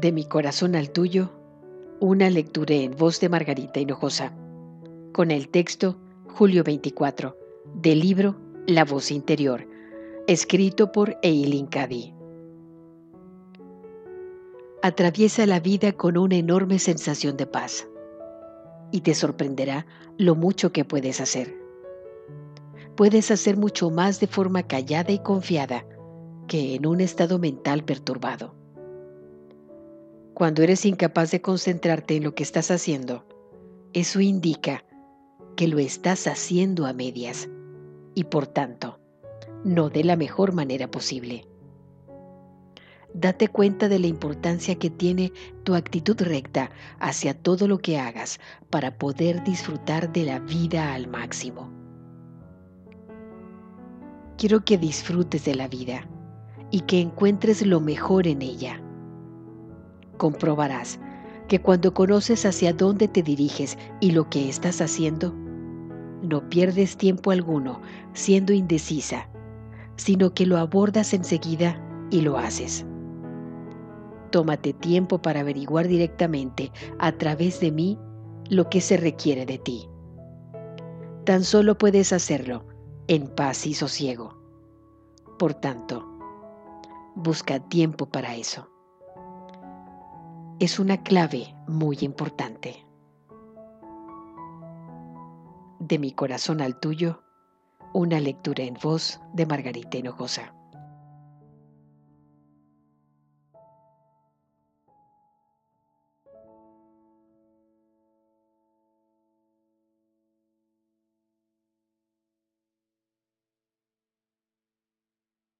De mi corazón al tuyo, una lectura en voz de Margarita Hinojosa, con el texto Julio 24, del libro La voz interior, escrito por Eileen Cady. Atraviesa la vida con una enorme sensación de paz y te sorprenderá lo mucho que puedes hacer. Puedes hacer mucho más de forma callada y confiada que en un estado mental perturbado. Cuando eres incapaz de concentrarte en lo que estás haciendo, eso indica que lo estás haciendo a medias y por tanto, no de la mejor manera posible. Date cuenta de la importancia que tiene tu actitud recta hacia todo lo que hagas para poder disfrutar de la vida al máximo. Quiero que disfrutes de la vida y que encuentres lo mejor en ella. Comprobarás que cuando conoces hacia dónde te diriges y lo que estás haciendo, no pierdes tiempo alguno siendo indecisa, sino que lo abordas enseguida y lo haces. Tómate tiempo para averiguar directamente a través de mí lo que se requiere de ti. Tan solo puedes hacerlo en paz y sosiego. Por tanto, busca tiempo para eso. Es una clave muy importante. De mi corazón al tuyo, una lectura en voz de Margarita Hinojosa.